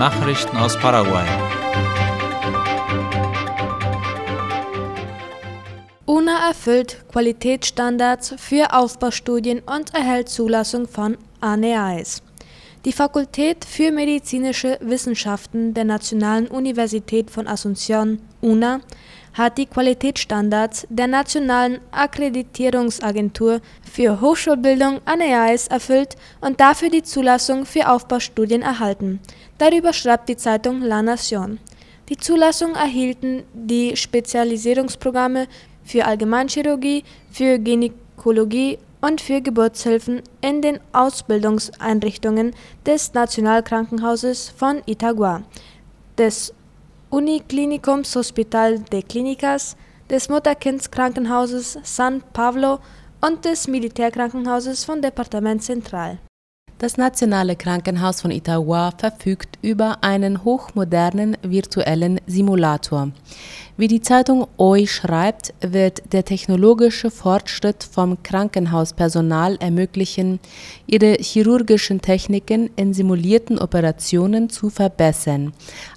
Nachrichten aus Paraguay. UNA erfüllt Qualitätsstandards für Aufbaustudien und erhält Zulassung von ANEAES. Die Fakultät für medizinische Wissenschaften der Nationalen Universität von Asunción, UNA, hat die Qualitätsstandards der Nationalen Akkreditierungsagentur für Hochschulbildung ANEAES erfüllt und dafür die Zulassung für Aufbaustudien erhalten. Darüber schreibt die Zeitung La Nación. Die Zulassung erhielten die Spezialisierungsprogramme für Allgemeinchirurgie, für Gynäkologie und für Geburtshilfen in den Ausbildungseinrichtungen des Nationalkrankenhauses von Itagua, des Uniklinikums Hospital de Clínicas, des Mutterkindskrankenhauses San Pablo und des Militärkrankenhauses von Departement Central. Das Nationale Krankenhaus von Itagua verfügt über einen hochmodernen virtuellen Simulator. Wie die Zeitung OI schreibt, wird der technologische Fortschritt vom Krankenhauspersonal ermöglichen, ihre chirurgischen Techniken in simulierten Operationen zu verbessern.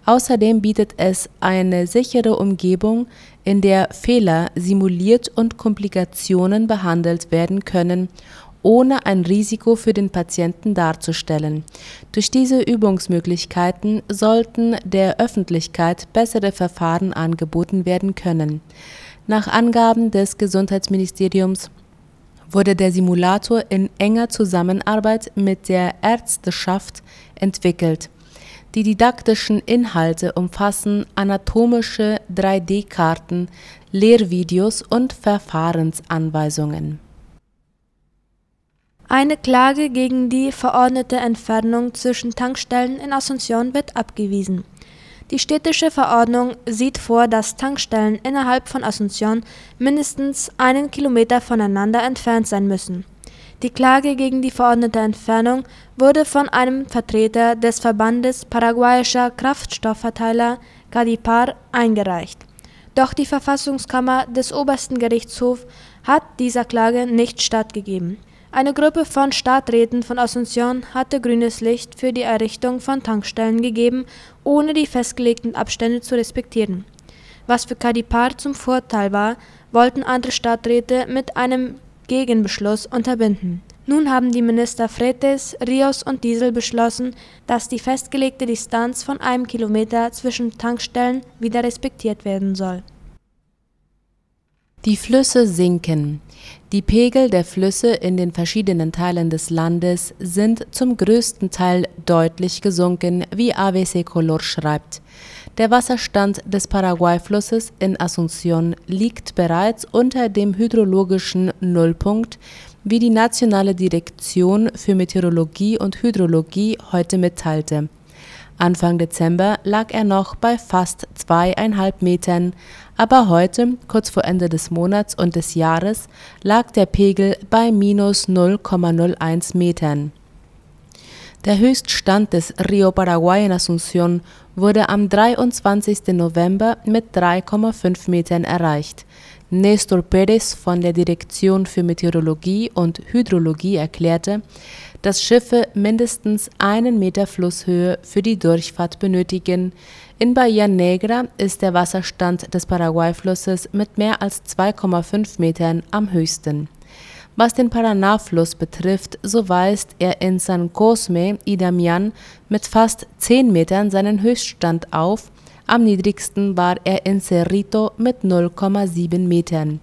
Außerdem bietet es eine sichere Umgebung, in der Fehler simuliert und Komplikationen behandelt werden können ohne ein Risiko für den Patienten darzustellen. Durch diese Übungsmöglichkeiten sollten der Öffentlichkeit bessere Verfahren angeboten werden können. Nach Angaben des Gesundheitsministeriums wurde der Simulator in enger Zusammenarbeit mit der Ärzteschaft entwickelt. Die didaktischen Inhalte umfassen anatomische 3D-Karten, Lehrvideos und Verfahrensanweisungen. Eine Klage gegen die verordnete Entfernung zwischen Tankstellen in Asunción wird abgewiesen. Die städtische Verordnung sieht vor, dass Tankstellen innerhalb von Asunción mindestens einen Kilometer voneinander entfernt sein müssen. Die Klage gegen die verordnete Entfernung wurde von einem Vertreter des Verbandes paraguayischer Kraftstoffverteiler Cadipar eingereicht. Doch die Verfassungskammer des obersten Gerichtshofs hat dieser Klage nicht stattgegeben. Eine Gruppe von Stadträten von Asunción hatte grünes Licht für die Errichtung von Tankstellen gegeben, ohne die festgelegten Abstände zu respektieren. Was für Cadipar zum Vorteil war, wollten andere Stadträte mit einem Gegenbeschluss unterbinden. Nun haben die Minister Fretes, Rios und Diesel beschlossen, dass die festgelegte Distanz von einem Kilometer zwischen Tankstellen wieder respektiert werden soll. Die Flüsse sinken. Die Pegel der Flüsse in den verschiedenen Teilen des Landes sind zum größten Teil deutlich gesunken, wie ABC Color schreibt. Der Wasserstand des Paraguay-Flusses in Asunción liegt bereits unter dem hydrologischen Nullpunkt, wie die Nationale Direktion für Meteorologie und Hydrologie heute mitteilte. Anfang Dezember lag er noch bei fast zweieinhalb Metern, aber heute, kurz vor Ende des Monats und des Jahres, lag der Pegel bei minus 0,01 Metern. Der Höchststand des Rio Paraguay in Asunción wurde am 23. November mit 3,5 Metern erreicht. Nestor Pérez von der Direktion für Meteorologie und Hydrologie erklärte, dass Schiffe mindestens einen Meter Flusshöhe für die Durchfahrt benötigen. In Bahia Negra ist der Wasserstand des Paraguay-Flusses mit mehr als 2,5 Metern am höchsten. Was den Paraná-Fluss betrifft, so weist er in San Cosme y Damián mit fast 10 Metern seinen Höchststand auf, am niedrigsten war er in Cerrito mit 0,7 Metern.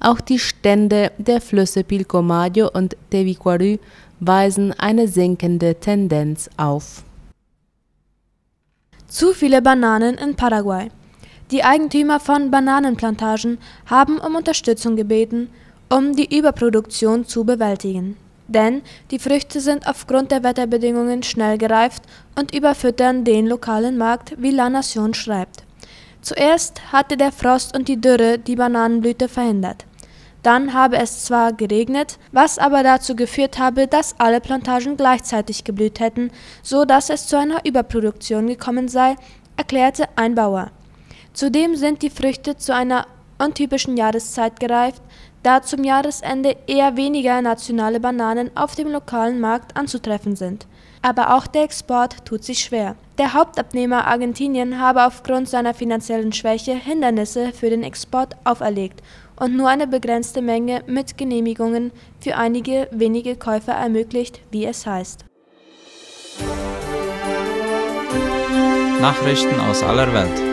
Auch die Stände der Flüsse Pilcomayo und Tevicuarú weisen eine sinkende Tendenz auf. Zu viele Bananen in Paraguay. Die Eigentümer von Bananenplantagen haben um Unterstützung gebeten, um die Überproduktion zu bewältigen. Denn die Früchte sind aufgrund der Wetterbedingungen schnell gereift und überfüttern den lokalen Markt, wie La Nation schreibt. Zuerst hatte der Frost und die Dürre die Bananenblüte verhindert. Dann habe es zwar geregnet, was aber dazu geführt habe, dass alle Plantagen gleichzeitig geblüht hätten, so dass es zu einer Überproduktion gekommen sei, erklärte ein Bauer. Zudem sind die Früchte zu einer untypischen Jahreszeit gereift, da zum Jahresende eher weniger nationale Bananen auf dem lokalen Markt anzutreffen sind. Aber auch der Export tut sich schwer. Der Hauptabnehmer Argentinien habe aufgrund seiner finanziellen Schwäche Hindernisse für den Export auferlegt und nur eine begrenzte Menge mit Genehmigungen für einige wenige Käufer ermöglicht, wie es heißt. Nachrichten aus aller Welt.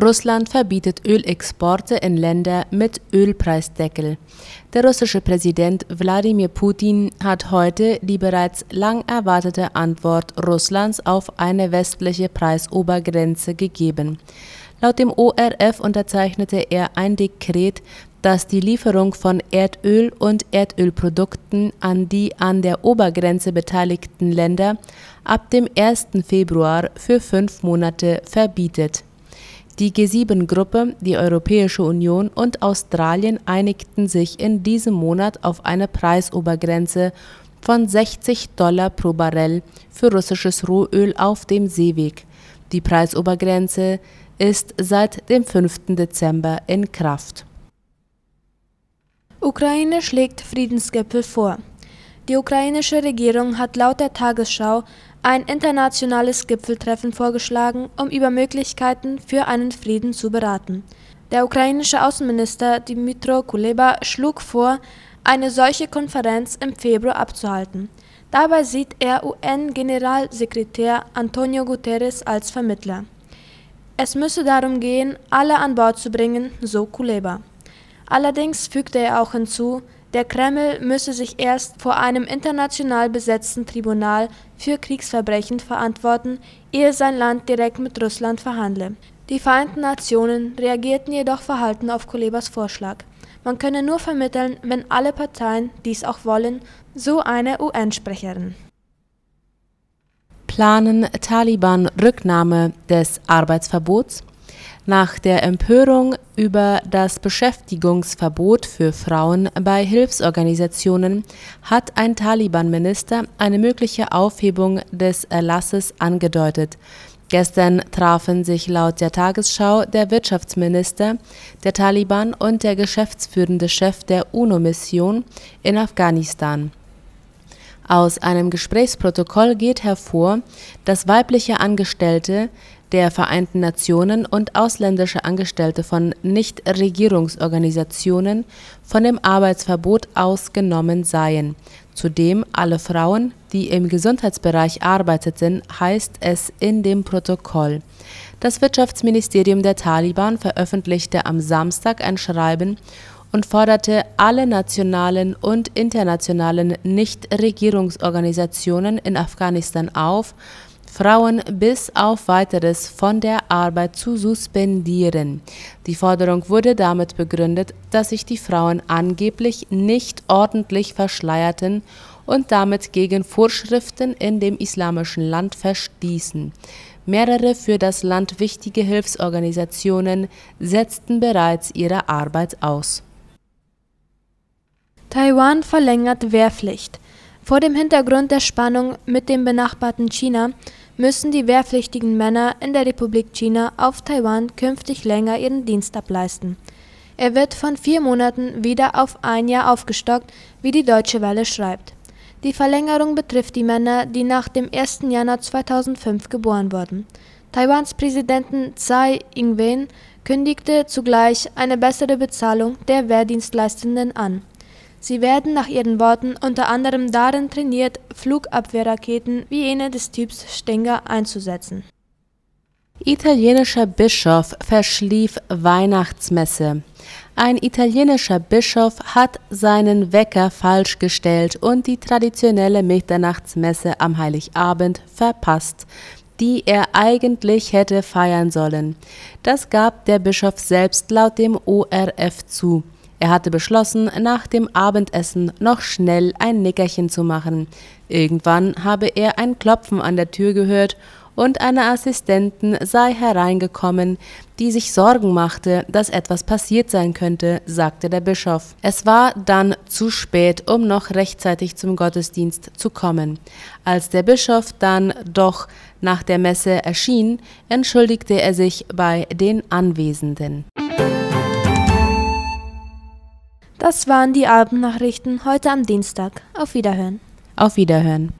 Russland verbietet Ölexporte in Länder mit Ölpreisdeckel. Der russische Präsident Wladimir Putin hat heute die bereits lang erwartete Antwort Russlands auf eine westliche Preisobergrenze gegeben. Laut dem ORF unterzeichnete er ein Dekret, das die Lieferung von Erdöl und Erdölprodukten an die an der Obergrenze beteiligten Länder ab dem 1. Februar für fünf Monate verbietet. Die G7-Gruppe, die Europäische Union und Australien einigten sich in diesem Monat auf eine Preisobergrenze von 60 Dollar pro Barrel für russisches Rohöl auf dem Seeweg. Die Preisobergrenze ist seit dem 5. Dezember in Kraft. Ukraine schlägt Friedensgipfel vor. Die ukrainische Regierung hat laut der Tagesschau ein internationales Gipfeltreffen vorgeschlagen, um über Möglichkeiten für einen Frieden zu beraten. Der ukrainische Außenminister Dmytro Kuleba schlug vor, eine solche Konferenz im Februar abzuhalten. Dabei sieht er UN-Generalsekretär Antonio Guterres als Vermittler. Es müsse darum gehen, alle an Bord zu bringen, so Kuleba. Allerdings fügte er auch hinzu, der Kreml müsse sich erst vor einem international besetzten Tribunal für Kriegsverbrechen verantworten, ehe sein Land direkt mit Russland verhandle. Die Vereinten Nationen reagierten jedoch verhalten auf Kulebas Vorschlag. Man könne nur vermitteln, wenn alle Parteien dies auch wollen, so eine UN-Sprecherin. Planen Taliban Rücknahme des Arbeitsverbots? Nach der Empörung über das Beschäftigungsverbot für Frauen bei Hilfsorganisationen hat ein Taliban-Minister eine mögliche Aufhebung des Erlasses angedeutet. Gestern trafen sich laut der Tagesschau der Wirtschaftsminister der Taliban und der geschäftsführende Chef der UNO-Mission in Afghanistan. Aus einem Gesprächsprotokoll geht hervor, dass weibliche Angestellte der Vereinten Nationen und ausländische Angestellte von Nichtregierungsorganisationen von dem Arbeitsverbot ausgenommen seien. Zudem alle Frauen, die im Gesundheitsbereich arbeiteten, heißt es in dem Protokoll. Das Wirtschaftsministerium der Taliban veröffentlichte am Samstag ein Schreiben und forderte alle nationalen und internationalen Nichtregierungsorganisationen in Afghanistan auf, Frauen bis auf weiteres von der Arbeit zu suspendieren. Die Forderung wurde damit begründet, dass sich die Frauen angeblich nicht ordentlich verschleierten und damit gegen Vorschriften in dem islamischen Land verstießen. Mehrere für das Land wichtige Hilfsorganisationen setzten bereits ihre Arbeit aus. Taiwan verlängert Wehrpflicht. Vor dem Hintergrund der Spannung mit dem benachbarten China müssen die wehrpflichtigen Männer in der Republik China auf Taiwan künftig länger ihren Dienst ableisten. Er wird von vier Monaten wieder auf ein Jahr aufgestockt, wie die Deutsche Welle schreibt. Die Verlängerung betrifft die Männer, die nach dem 1. Januar 2005 geboren wurden. Taiwans Präsidenten Tsai Ing-wen kündigte zugleich eine bessere Bezahlung der Wehrdienstleistenden an. Sie werden nach ihren Worten unter anderem darin trainiert, Flugabwehrraketen wie jene des Typs Stinger einzusetzen. Italienischer Bischof verschlief Weihnachtsmesse. Ein italienischer Bischof hat seinen Wecker falsch gestellt und die traditionelle Mitternachtsmesse am Heiligabend verpasst, die er eigentlich hätte feiern sollen. Das gab der Bischof selbst laut dem ORF zu. Er hatte beschlossen, nach dem Abendessen noch schnell ein Nickerchen zu machen. Irgendwann habe er ein Klopfen an der Tür gehört und eine Assistentin sei hereingekommen, die sich Sorgen machte, dass etwas passiert sein könnte, sagte der Bischof. Es war dann zu spät, um noch rechtzeitig zum Gottesdienst zu kommen. Als der Bischof dann doch nach der Messe erschien, entschuldigte er sich bei den Anwesenden. Das waren die Abendnachrichten heute am Dienstag. Auf Wiederhören. Auf Wiederhören.